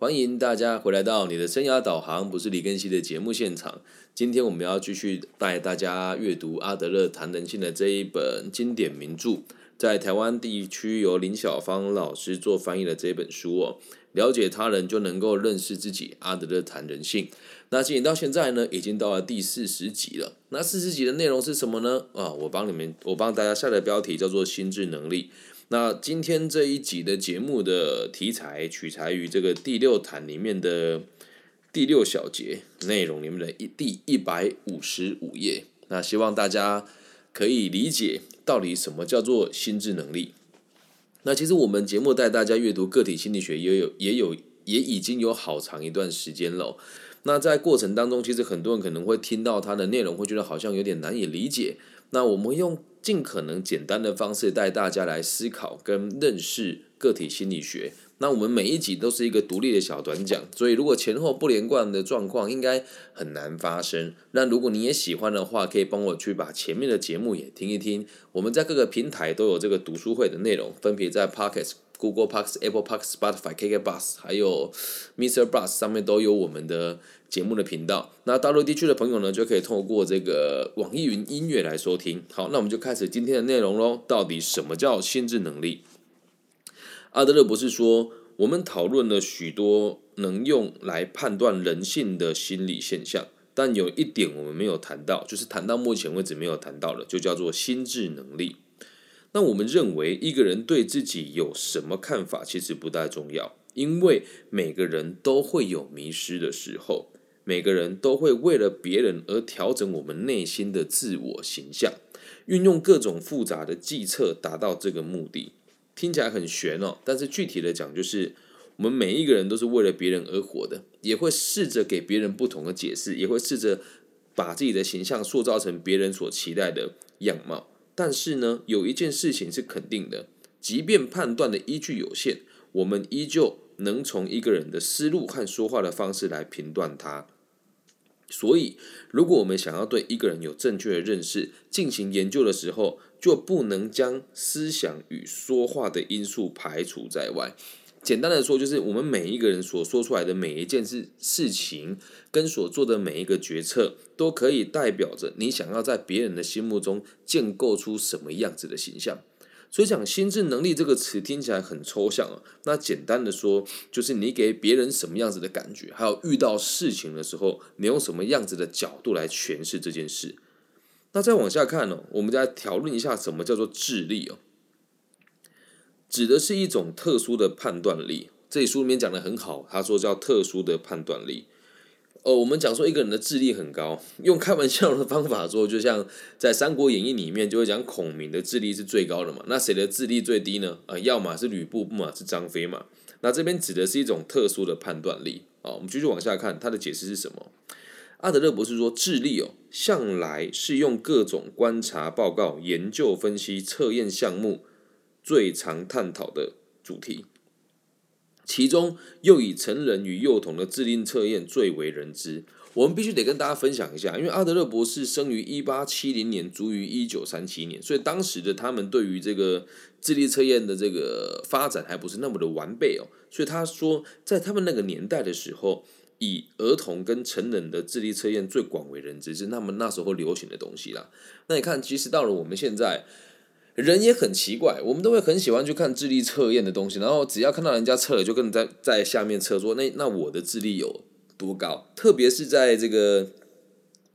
欢迎大家回来到你的生涯导航，不是李根熙的节目现场。今天我们要继续带大家阅读阿德勒谈人性的这一本经典名著，在台湾地区由林小芳老师做翻译的这本书哦。了解他人就能够认识自己，阿德勒谈人性。那进行到现在呢，已经到了第四十集了。那四十集的内容是什么呢？啊，我帮你们，我帮大家下的标题叫做心智能力。那今天这一集的节目的题材取材于这个第六谈里面的第六小节内容里面的一第一百五十五页。那希望大家可以理解到底什么叫做心智能力。那其实我们节目带大家阅读个体心理学也有也有也已经有好长一段时间了。那在过程当中，其实很多人可能会听到它的内容，会觉得好像有点难以理解。那我们用尽可能简单的方式带大家来思考跟认识个体心理学。那我们每一集都是一个独立的小短讲，所以如果前后不连贯的状况，应该很难发生。那如果你也喜欢的话，可以帮我去把前面的节目也听一听。我们在各个平台都有这个读书会的内容，分别在 Pocket、Google p o d c a s Apple p o d c a s Spotify、KK Bus 还有 Mr. Bus 上面都有我们的。节目的频道，那大陆地区的朋友呢，就可以透过这个网易云音乐来收听。好，那我们就开始今天的内容喽。到底什么叫心智能力？阿德勒博士说，我们讨论了许多能用来判断人性的心理现象，但有一点我们没有谈到，就是谈到目前为止没有谈到的，就叫做心智能力。那我们认为，一个人对自己有什么看法，其实不太重要，因为每个人都会有迷失的时候。每个人都会为了别人而调整我们内心的自我形象，运用各种复杂的计策达到这个目的。听起来很玄哦，但是具体的讲，就是我们每一个人都是为了别人而活的，也会试着给别人不同的解释，也会试着把自己的形象塑造成别人所期待的样貌。但是呢，有一件事情是肯定的，即便判断的依据有限，我们依旧能从一个人的思路和说话的方式来评断他。所以，如果我们想要对一个人有正确的认识，进行研究的时候，就不能将思想与说话的因素排除在外。简单的说，就是我们每一个人所说出来的每一件事事情，跟所做的每一个决策，都可以代表着你想要在别人的心目中建构出什么样子的形象。所以讲心智能力这个词听起来很抽象啊。那简单的说，就是你给别人什么样子的感觉，还有遇到事情的时候，你用什么样子的角度来诠释这件事。那再往下看呢，我们再讨论一下什么叫做智力哦，指的是一种特殊的判断力。这里书里面讲的很好，他说叫特殊的判断力。呃，我们讲说一个人的智力很高，用开玩笑的方法说，就像在《三国演义》里面就会讲孔明的智力是最高的嘛。那谁的智力最低呢？啊，要么是吕布，不嘛是张飞嘛。那这边指的是一种特殊的判断力。啊，我们继续往下看，他的解释是什么？阿德勒博士说，智力哦，向来是用各种观察报告、研究分析、测验项目最常探讨的主题。其中又以成人与幼童的智力测验最为人知。我们必须得跟大家分享一下，因为阿德勒博士生于一八七零年，卒于一九三七年，所以当时的他们对于这个智力测验的这个发展还不是那么的完备哦。所以他说，在他们那个年代的时候，以儿童跟成人的智力测验最广为人知，是他们那时候流行的东西啦。那你看，其实到了我们现在。人也很奇怪，我们都会很喜欢去看智力测验的东西，然后只要看到人家测了，就跟在在下面测说，那那我的智力有多高？特别是在这个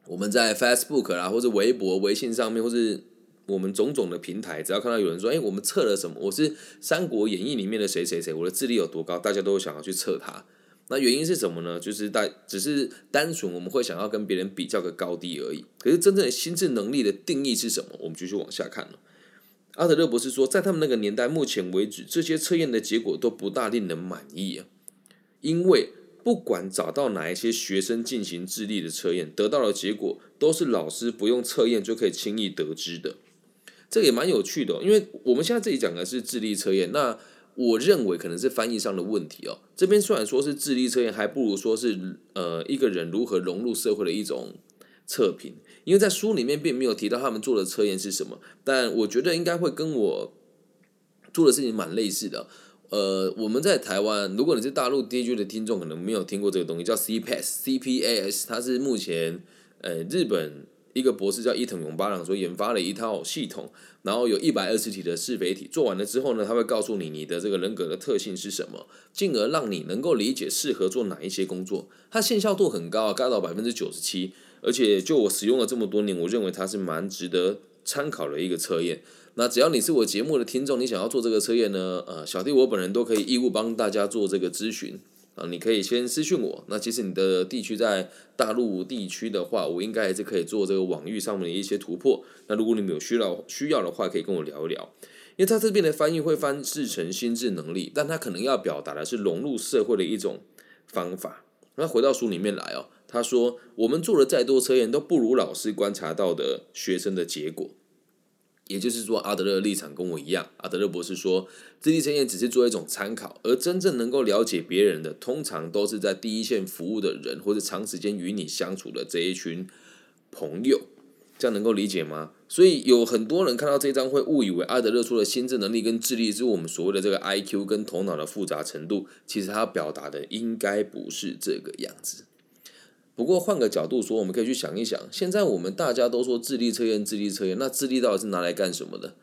我们在 Facebook 啦，或者微博、微信上面，或是我们种种的平台，只要看到有人说，哎，我们测了什么？我是《三国演义》里面的谁谁谁，我的智力有多高？大家都想要去测他。那原因是什么呢？就是大只是单纯我们会想要跟别人比较个高低而已。可是真正的心智能力的定义是什么？我们继续往下看。阿德勒博士说，在他们那个年代，目前为止，这些测验的结果都不大令人满意啊。因为不管找到哪一些学生进行智力的测验，得到的结果都是老师不用测验就可以轻易得知的。这也蛮有趣的，因为我们现在这里讲的是智力测验，那我认为可能是翻译上的问题哦。这边虽然说是智力测验，还不如说是呃一个人如何融入社会的一种。测评，因为在书里面并没有提到他们做的测验是什么，但我觉得应该会跟我做的事情蛮类似的。呃，我们在台湾，如果你是大陆地区的听众，可能没有听过这个东西，叫 CPAS，CPAS，它是目前呃日本一个博士叫伊藤永八郎所研发的一套系统，然后有一百二十题的是非题，做完了之后呢，他会告诉你你的这个人格的特性是什么，进而让你能够理解适合做哪一些工作。它线效度很高，高到百分之九十七，而且就我使用了这么多年，我认为它是蛮值得参考的一个测验。那只要你是我节目的听众，你想要做这个测验呢？呃，小弟我本人都可以义务帮大家做这个咨询啊。你可以先私讯我。那其实你的地区在大陆地区的话，我应该还是可以做这个网域上面的一些突破。那如果你们有需要需要的话，可以跟我聊一聊。因为它这边的翻译会翻译成心智能力，但它可能要表达的是融入社会的一种方法。那回到书里面来哦，他说我们做了再多测验，都不如老师观察到的学生的结果。也就是说，阿德勒的立场跟我一样。阿德勒博士说，智力测验只是做一种参考，而真正能够了解别人的，通常都是在第一线服务的人，或者长时间与你相处的这一群朋友。这样能够理解吗？所以有很多人看到这张会误以为阿德勒说的心智能力跟智力是我们所谓的这个 I Q 跟头脑的复杂程度。其实他表达的应该不是这个样子。不过换个角度说，我们可以去想一想，现在我们大家都说智力测验，智力测验，那智力到底是拿来干什么的？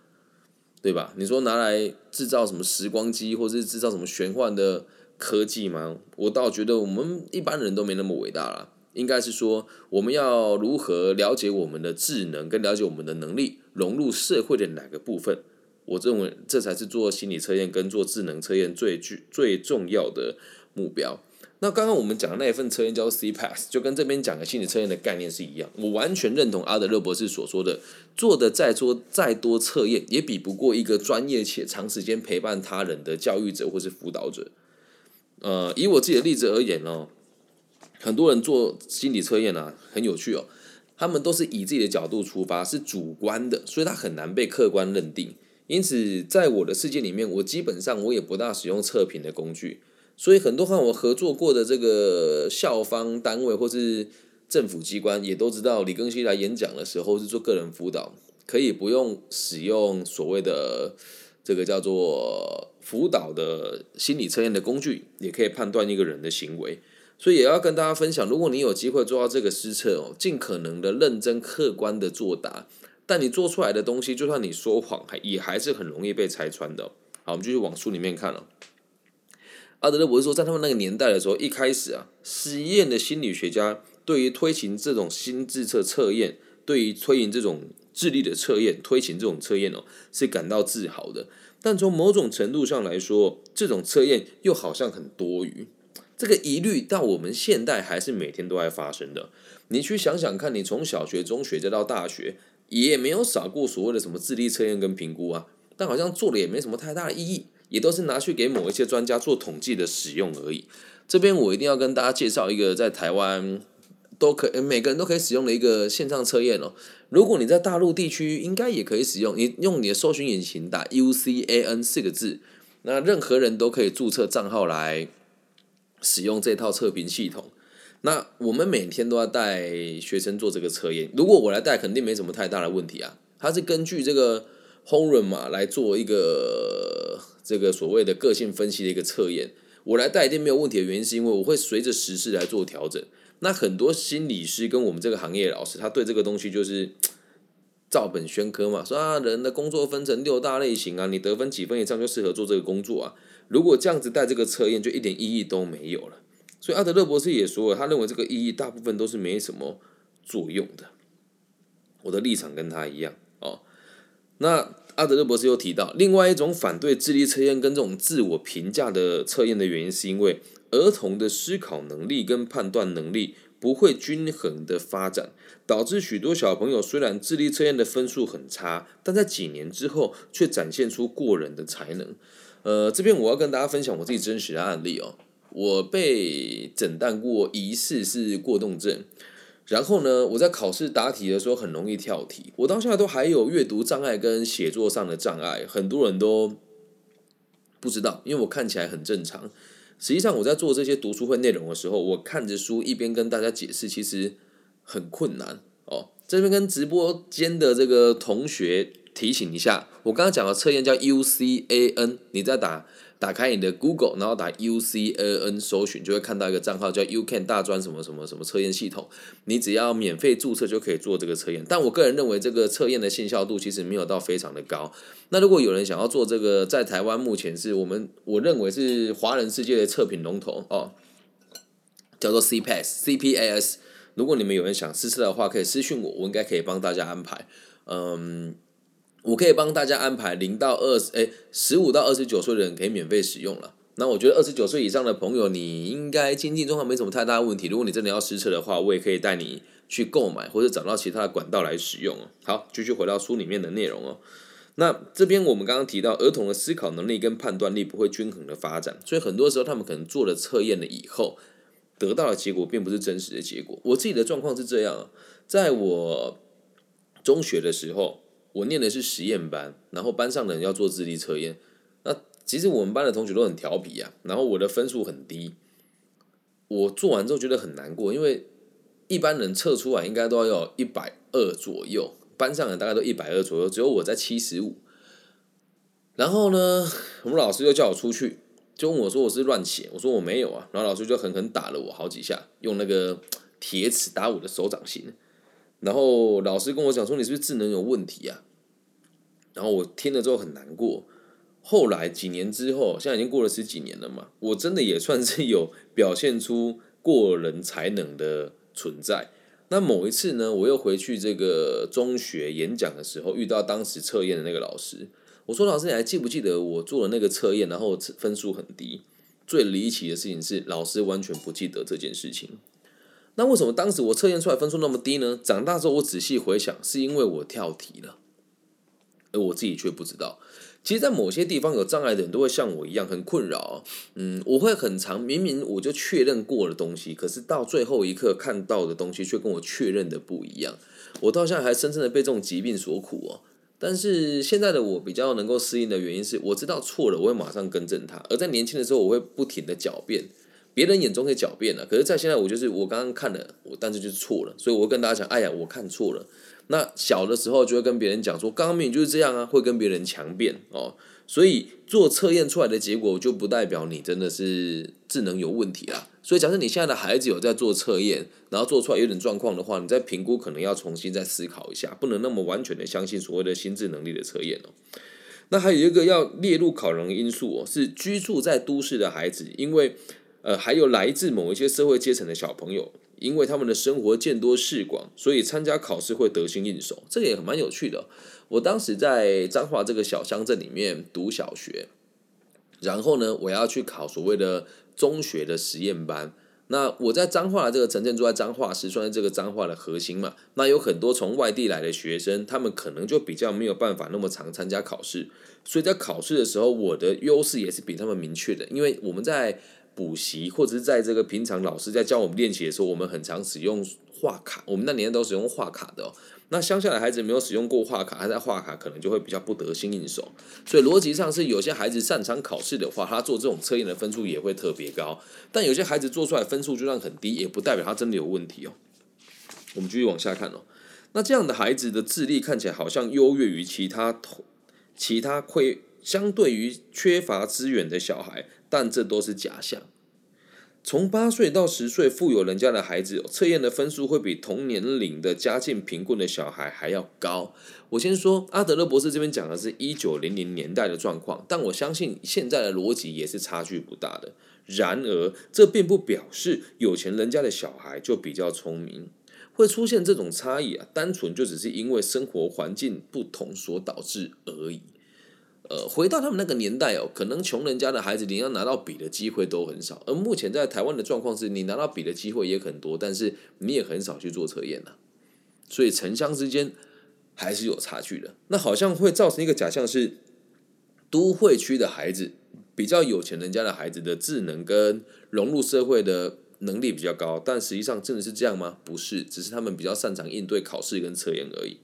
对吧？你说拿来制造什么时光机，或者是制造什么玄幻的科技吗？我倒觉得我们一般人都没那么伟大了。应该是说，我们要如何了解我们的智能，跟了解我们的能力融入社会的哪个部分？我认为这才是做心理测验跟做智能测验最具最重要的目标。那刚刚我们讲的那一份测验叫做 C-Pass，就跟这边讲的心理测验的概念是一样。我完全认同阿德勒博士所说的，做的再多再多测验，也比不过一个专业且长时间陪伴他人的教育者或是辅导者。呃，以我自己的例子而言哦，很多人做心理测验啊，很有趣哦，他们都是以自己的角度出发，是主观的，所以他很难被客观认定。因此，在我的世界里面，我基本上我也不大使用测评的工具。所以很多和我合作过的这个校方单位或是政府机关也都知道，李庚希来演讲的时候是做个人辅导，可以不用使用所谓的这个叫做辅导的心理测验的工具，也可以判断一个人的行为。所以也要跟大家分享，如果你有机会做到这个施测哦，尽可能的认真客观的作答，但你做出来的东西，就算你说谎，还也还是很容易被拆穿的。好，我们继续往书里面看了。阿德勒博士说，在他们那个年代的时候，一开始啊，实验的心理学家对于推行这种心智测测验，对于推行这种智力的测验，推行这种测验哦，是感到自豪的。但从某种程度上来说，这种测验又好像很多余。这个疑虑到我们现代还是每天都在发生的。你去想想看，你从小学、中学再到大学，也没有少过所谓的什么智力测验跟评估啊，但好像做了也没什么太大的意义。也都是拿去给某一些专家做统计的使用而已。这边我一定要跟大家介绍一个在台湾都可每个人都可以使用的一个线上测验哦。如果你在大陆地区，应该也可以使用。你用你的搜寻引擎打 UCAN 四个字，那任何人都可以注册账号来使用这套测评系统。那我们每天都要带学生做这个测验。如果我来带，肯定没什么太大的问题啊。它是根据这个 Horan 嘛来做一个。这个所谓的个性分析的一个测验，我来带一定没有问题的原因，是因为我会随着时事来做调整。那很多心理师跟我们这个行业老师，他对这个东西就是 照本宣科嘛，说啊，人的工作分成六大类型啊，你得分几分以上就适合做这个工作啊。如果这样子带这个测验，就一点意义都没有了。所以阿德勒博士也说了，他认为这个意义大部分都是没什么作用的。我的立场跟他一样哦。那。阿德勒博士又提到，另外一种反对智力测验跟这种自我评价的测验的原因，是因为儿童的思考能力跟判断能力不会均衡的发展，导致许多小朋友虽然智力测验的分数很差，但在几年之后却展现出过人的才能。呃，这边我要跟大家分享我自己真实的案例哦，我被诊断过疑似是过动症。然后呢，我在考试答题的时候很容易跳题，我到现在都还有阅读障碍跟写作上的障碍，很多人都不知道，因为我看起来很正常。实际上我在做这些读书会内容的时候，我看着书一边跟大家解释，其实很困难哦。这边跟直播间的这个同学提醒一下，我刚刚讲的测验叫 UCAN，你在打打开你的 Google，然后打 U C A N 搜寻，就会看到一个账号叫 U Can 大专什么什么什么测验系统。你只要免费注册就可以做这个测验。但我个人认为这个测验的信效度其实没有到非常的高。那如果有人想要做这个，在台湾目前是我们我认为是华人世界的测评龙头哦，叫做 C P A S C P A S。如果你们有人想试测的话，可以私信我，我应该可以帮大家安排。嗯。我可以帮大家安排零到二十，哎，十五到二十九岁的人可以免费使用了。那我觉得二十九岁以上的朋友，你应该经济状况没什么太大问题。如果你真的要试测的话，我也可以带你去购买或者找到其他的管道来使用哦。好，继续回到书里面的内容哦。那这边我们刚刚提到，儿童的思考能力跟判断力不会均衡的发展，所以很多时候他们可能做了测验了以后，得到的结果并不是真实的结果。我自己的状况是这样，在我中学的时候。我念的是实验班，然后班上的人要做智力测验。那其实我们班的同学都很调皮啊，然后我的分数很低。我做完之后觉得很难过，因为一般人测出来应该都要一百二左右，班上人大概都一百二左右，只有我在七十五。然后呢，我们老师就叫我出去，就问我说我是乱写，我说我没有啊。然后老师就狠狠打了我好几下，用那个铁尺打我的手掌心。然后老师跟我讲说：“你是不是智能有问题啊？”然后我听了之后很难过。后来几年之后，现在已经过了十几年了嘛，我真的也算是有表现出过人才能的存在。那某一次呢，我又回去这个中学演讲的时候，遇到当时测验的那个老师，我说：“老师，你还记不记得我做的那个测验？然后分数很低。最离奇的事情是，老师完全不记得这件事情。”那为什么当时我测验出来分数那么低呢？长大之后我仔细回想，是因为我跳题了，而我自己却不知道。其实，在某些地方有障碍的人都会像我一样很困扰。嗯，我会很长，明明我就确认过的东西，可是到最后一刻看到的东西却跟我确认的不一样。我到现在还深深的被这种疾病所苦哦。但是现在的我比较能够适应的原因是，我知道错了，我会马上更正它。而在年轻的时候，我会不停的狡辩。别人眼中可以狡辩了，可是，在现在我就是我刚刚看了，我但是就是错了，所以我跟大家讲，哎呀，我看错了。那小的时候就会跟别人讲说，刚刚明明就是这样啊，会跟别人强辩哦。所以做测验出来的结果就不代表你真的是智能有问题啦。所以假设你现在的孩子有在做测验，然后做出来有点状况的话，你在评估可能要重新再思考一下，不能那么完全的相信所谓的心智能力的测验哦。那还有一个要列入考量的因素哦，是居住在都市的孩子，因为。呃，还有来自某一些社会阶层的小朋友，因为他们的生活见多识广，所以参加考试会得心应手，这个也蛮有趣的。我当时在彰化这个小乡镇里面读小学，然后呢，我要去考所谓的中学的实验班。那我在彰化这个城镇住在彰化市，算是这个彰化的核心嘛。那有很多从外地来的学生，他们可能就比较没有办法那么常参加考试，所以在考试的时候，我的优势也是比他们明确的，因为我们在。补习或者是在这个平常老师在教我们练习的时候，我们很常使用画卡。我们那年代都使用画卡的。哦那乡下的孩子没有使用过画卡，他在画卡可能就会比较不得心应手。所以逻辑上是有些孩子擅长考试的话，他做这种测验的分数也会特别高。但有些孩子做出来分数就算很低，也不代表他真的有问题哦。我们继续往下看哦。那这样的孩子的智力看起来好像优越于其他同其他亏相对于缺乏资源的小孩。但这都是假象。从八岁到十岁，富有人家的孩子测验的分数会比同年龄的家境贫困的小孩还要高。我先说，阿德勒博士这边讲的是一九零零年代的状况，但我相信现在的逻辑也是差距不大的。然而，这并不表示有钱人家的小孩就比较聪明，会出现这种差异啊，单纯就只是因为生活环境不同所导致而已。呃，回到他们那个年代哦，可能穷人家的孩子你要拿到笔的机会都很少，而目前在台湾的状况是你拿到笔的机会也很多，但是你也很少去做测验呐，所以城乡之间还是有差距的。那好像会造成一个假象是，都会区的孩子比较有钱人家的孩子的智能跟融入社会的能力比较高，但实际上真的是这样吗？不是，只是他们比较擅长应对考试跟测验而已。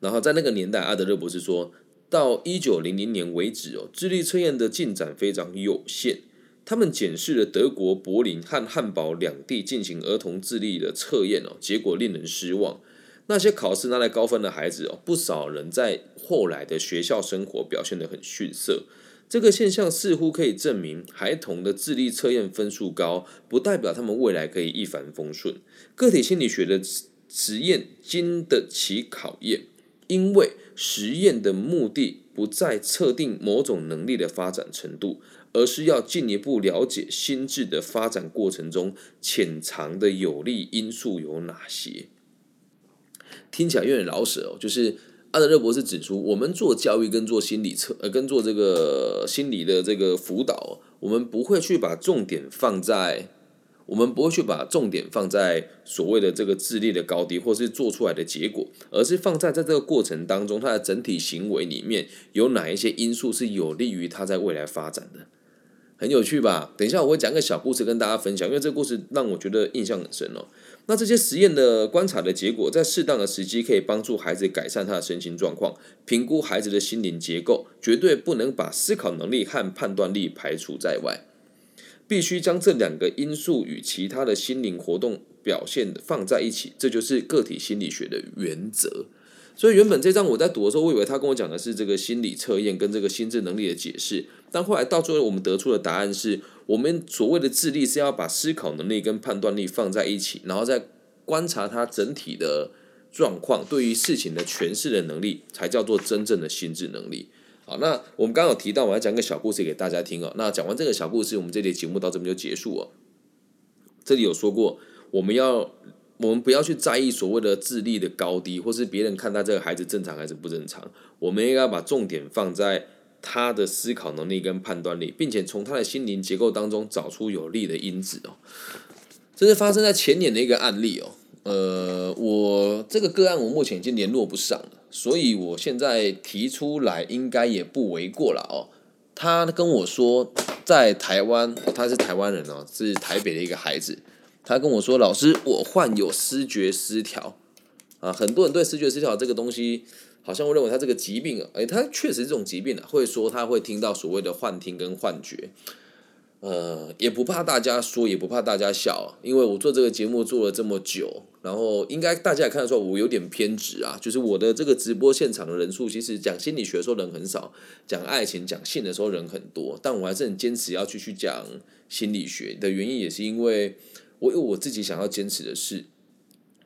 然后在那个年代，阿德勒博士说。到一九零零年为止哦，智力测验的进展非常有限。他们检视了德国柏林和汉堡两地进行儿童智力的测验哦，结果令人失望。那些考试拿来高分的孩子哦，不少人在后来的学校生活表现得很逊色。这个现象似乎可以证明，孩童的智力测验分数高，不代表他们未来可以一帆风顺。个体心理学的实验经得起考验，因为实验的目的不在测定某种能力的发展程度，而是要进一步了解心智的发展过程中潜藏的有利因素有哪些。听起来有点老舍哦，就是。阿德勒博士指出，我们做教育跟做心理测呃，跟做这个心理的这个辅导，我们不会去把重点放在，我们不会去把重点放在所谓的这个智力的高低，或是做出来的结果，而是放在在这个过程当中，他的整体行为里面有哪一些因素是有利于他在未来发展的。很有趣吧？等一下我会讲个小故事跟大家分享，因为这个故事让我觉得印象很深哦。那这些实验的观察的结果，在适当的时机可以帮助孩子改善他的身心状况，评估孩子的心灵结构，绝对不能把思考能力和判断力排除在外，必须将这两个因素与其他的心灵活动表现放在一起，这就是个体心理学的原则。所以原本这张我在读的时候，我以为他跟我讲的是这个心理测验跟这个心智能力的解释，但后来到最后我们得出的答案是，我们所谓的智力是要把思考能力跟判断力放在一起，然后再观察他整体的状况，对于事情的诠释的能力，才叫做真正的心智能力。好，那我们刚刚有提到，我要讲个小故事给大家听哦。那讲完这个小故事，我们这节节目到这边就结束哦。这里有说过，我们要。我们不要去在意所谓的智力的高低，或是别人看待这个孩子正常还是不正常。我们应该把重点放在他的思考能力跟判断力，并且从他的心灵结构当中找出有利的因子哦。这是发生在前年的一个案例哦。呃，我这个个案我目前已经联络不上了，所以我现在提出来应该也不为过了哦。他跟我说，在台湾，他是台湾人哦，是台北的一个孩子。他跟我说：“老师，我患有视觉失调啊！很多人对视觉失调这个东西，好像会认为他这个疾病啊，哎，他确实这种疾病啊，会说他会听到所谓的幻听跟幻觉。呃，也不怕大家说，也不怕大家笑，因为我做这个节目做了这么久，然后应该大家也看得出来，我有点偏执啊。就是我的这个直播现场的人数，其实讲心理学的时候人很少，讲爱情、讲性的时候人很多，但我还是很坚持要继续讲心理学的原因，也是因为。”我有我自己想要坚持的事，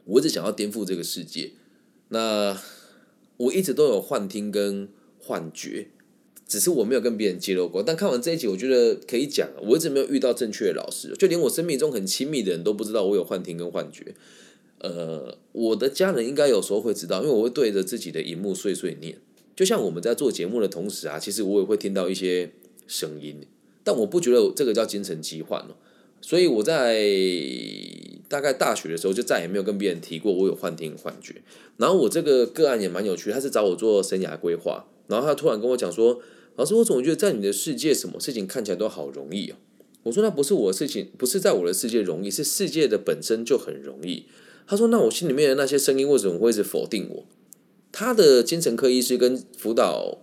我一直想要颠覆这个世界。那我一直都有幻听跟幻觉，只是我没有跟别人揭露过。但看完这一集，我觉得可以讲。我一直没有遇到正确的老师，就连我生命中很亲密的人都不知道我有幻听跟幻觉。呃，我的家人应该有时候会知道，因为我会对着自己的荧幕碎碎念。就像我们在做节目的同时啊，其实我也会听到一些声音，但我不觉得这个叫精神疾患哦。所以我在大概大学的时候就再也没有跟别人提过我有幻听幻觉。然后我这个个案也蛮有趣，他是找我做生涯规划，然后他突然跟我讲说：“老师，我总觉得在你的世界，什么事情看起来都好容易哦。”我说：“那不是我的事情，不是在我的世界容易，是世界的本身就很容易。”他说：“那我心里面的那些声音为什么会一直否定我？”他的精神科医师跟辅导。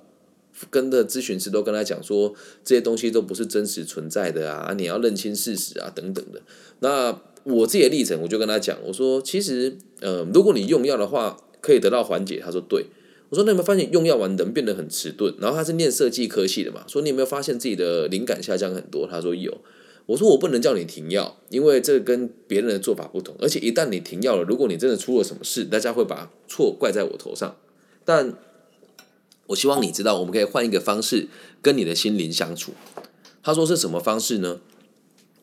跟的咨询师都跟他讲说，这些东西都不是真实存在的啊，你要认清事实啊，等等的。那我自己的历程，我就跟他讲，我说其实，呃，如果你用药的话，可以得到缓解。他说对，我说那有没有发现用药完人变得很迟钝？然后他是念设计科系的嘛，说你有没有发现自己的灵感下降很多？他说有。我说我不能叫你停药，因为这跟别人的做法不同，而且一旦你停药了，如果你真的出了什么事，大家会把错怪在我头上。但我希望你知道，我们可以换一个方式跟你的心灵相处。他说是什么方式呢？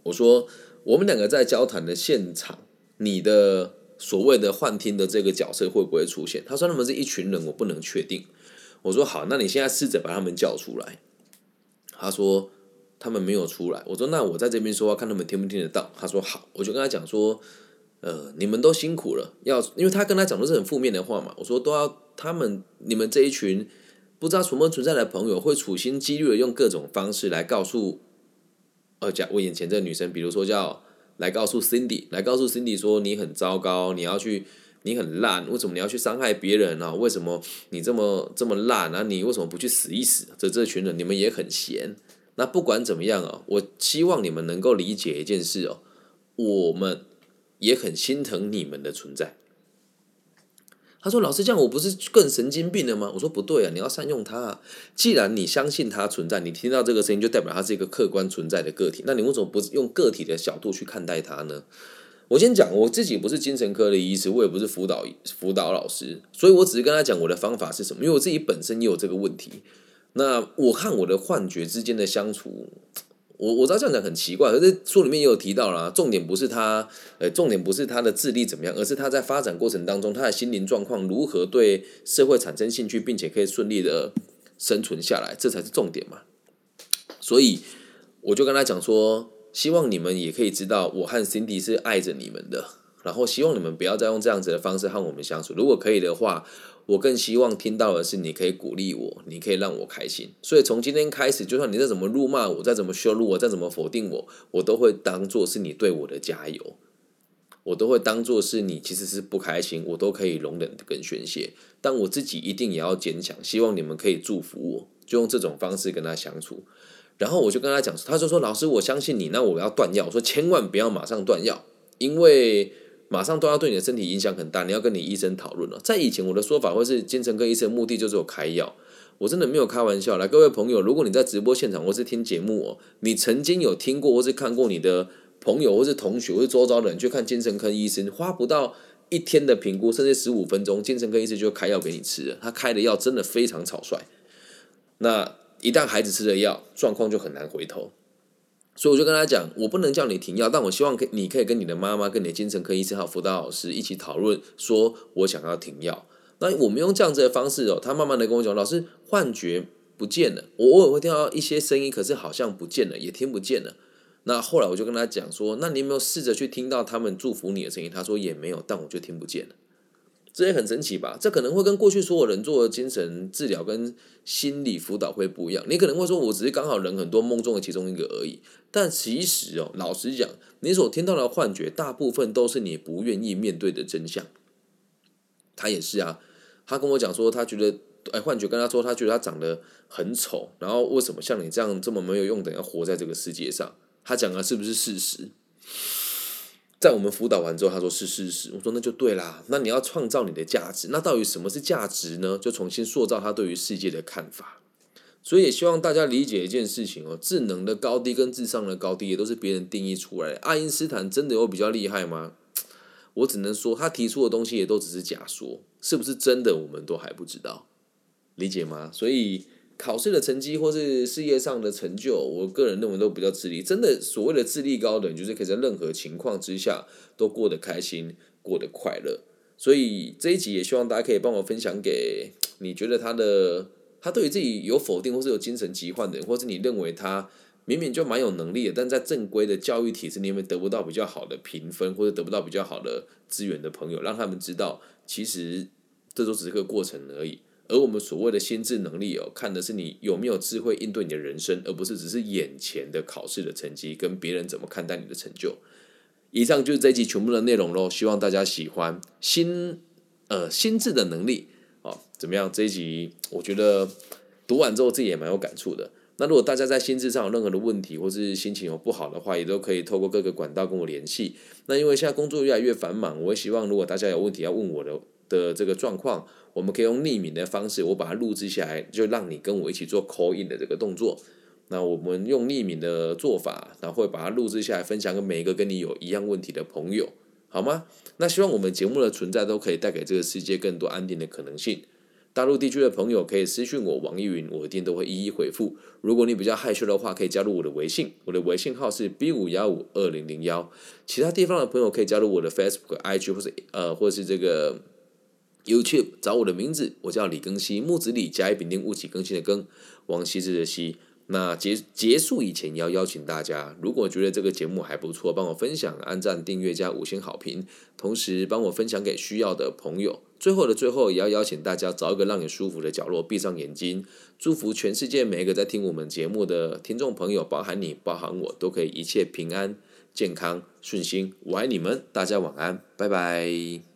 我说我们两个在交谈的现场，你的所谓的幻听的这个角色会不会出现？他说他们是一群人，我不能确定。我说好，那你现在试着把他们叫出来。他说他们没有出来。我说那我在这边说话，看他们听不听得到。他说好，我就跟他讲说，呃，你们都辛苦了，要因为他跟他讲的是很负面的话嘛。我说都要他们你们这一群。不知道存不存在的朋友会处心积虑的用各种方式来告诉，呃，假我眼前这个女生，比如说叫来告诉 Cindy，来告诉 Cindy 说你很糟糕，你要去，你很烂，为什么你要去伤害别人呢？为什么你这么这么烂那？你为什么不去死一死？这这群人你们也很闲。那不管怎么样啊，我希望你们能够理解一件事哦，我们也很心疼你们的存在。他说：“老师，这样我不是更神经病了吗？”我说：“不对啊，你要善用它。既然你相信它存在，你听到这个声音就代表它是一个客观存在的个体，那你为什么不用个体的角度去看待它呢？”我先讲，我自己不是精神科的医师，我也不是辅导辅导老师，所以我只是跟他讲我的方法是什么，因为我自己本身也有这个问题。那我看我的幻觉之间的相处。我我知道这样讲很奇怪，可是书里面也有提到啦，重点不是他，呃，重点不是他的智力怎么样，而是他在发展过程当中，他的心灵状况如何对社会产生兴趣，并且可以顺利的生存下来，这才是重点嘛。所以我就跟他讲说，希望你们也可以知道，我和 Cindy 是爱着你们的，然后希望你们不要再用这样子的方式和我们相处，如果可以的话。我更希望听到的是，你可以鼓励我，你可以让我开心。所以从今天开始，就算你再怎么辱骂我，再怎么羞辱我，再怎么否定我，我都会当做是你对我的加油，我都会当做是你其实是不开心，我都可以容忍跟宣泄。但我自己一定也要坚强。希望你们可以祝福我，就用这种方式跟他相处。然后我就跟他讲，他就说：“老师，我相信你，那我要断药。”我说：“千万不要马上断药，因为。”马上都要对你的身体影响很大，你要跟你医生讨论了。在以前，我的说法或是精神科医生目的就是有开药，我真的没有开玩笑。来，各位朋友，如果你在直播现场或是听节目哦，你曾经有听过或是看过你的朋友或是同学或是周遭的人去看精神科医生，花不到一天的评估，甚至十五分钟，精神科医生就开药给你吃了。他开的药真的非常草率。那一旦孩子吃了药，状况就很难回头。所以我就跟他讲，我不能叫你停药，但我希望可你可以跟你的妈妈、跟你的精神科医生还有辅导老师一起讨论，说我想要停药。那我们用这样子的方式哦，他慢慢的跟我讲，老师幻觉不见了，我偶尔会听到一些声音，可是好像不见了，也听不见了。那后来我就跟他讲说，那你有没有试着去听到他们祝福你的声音？他说也没有，但我就听不见了。这也很神奇吧？这可能会跟过去所有人做的精神治疗跟心理辅导会不一样。你可能会说，我只是刚好人很多梦中的其中一个而已。但其实哦，老实讲，你所听到的幻觉，大部分都是你不愿意面对的真相。他也是啊，他跟我讲说，他觉得，哎，幻觉跟他说，他觉得他长得很丑，然后为什么像你这样这么没有用的要活在这个世界上？他讲的是不是事实？在我们辅导完之后，他说是事实。我说那就对啦。那你要创造你的价值，那到底什么是价值呢？就重新塑造他对于世界的看法。所以也希望大家理解一件事情哦，智能的高低跟智商的高低也都是别人定义出来的。爱因斯坦真的有比较厉害吗？我只能说他提出的东西也都只是假说，是不是真的我们都还不知道，理解吗？所以。考试的成绩或是事业上的成就，我个人认为都比较智力。真的所谓的智力高的人，就是可以在任何情况之下都过得开心、过得快乐。所以这一集也希望大家可以帮我分享给你觉得他的他对于自己有否定或是有精神疾患的人，或是你认为他明明就蛮有能力的，但在正规的教育体制里面得不到比较好的评分或者得不到比较好的资源的朋友，让他们知道，其实这都只是个过程而已。而我们所谓的心智能力哦，看的是你有没有智慧应对你的人生，而不是只是眼前的考试的成绩跟别人怎么看待你的成就。以上就是这一集全部的内容喽，希望大家喜欢心呃心智的能力哦，怎么样？这一集我觉得读完之后自己也蛮有感触的。那如果大家在心智上有任何的问题，或是心情有不好的话，也都可以透过各个管道跟我联系。那因为现在工作越来越繁忙，我也希望如果大家有问题要问我的。的这个状况，我们可以用匿名的方式，我把它录制下来，就让你跟我一起做 call in 的这个动作。那我们用匿名的做法，然后会把它录制下来，分享给每一个跟你有一样问题的朋友，好吗？那希望我们节目的存在都可以带给这个世界更多安定的可能性。大陆地区的朋友可以私讯我网易云，我一定都会一一回复。如果你比较害羞的话，可以加入我的微信，我的微信号是 B 五幺五二零零幺。其他地方的朋友可以加入我的 Facebook、IG 或者呃或者是这个。YouTube 找我的名字，我叫李更新，木子李，甲乙丙丁戊己更新的更，王羲之的羲。那结结束以前，要邀请大家，如果觉得这个节目还不错，帮我分享、按赞、订阅加五星好评，同时帮我分享给需要的朋友。最后的最后，也要邀请大家找一个让你舒服的角落，闭上眼睛，祝福全世界每一个在听我们节目的听众朋友，包含你，包含我，都可以一切平安、健康、顺心。我爱你们，大家晚安，拜拜。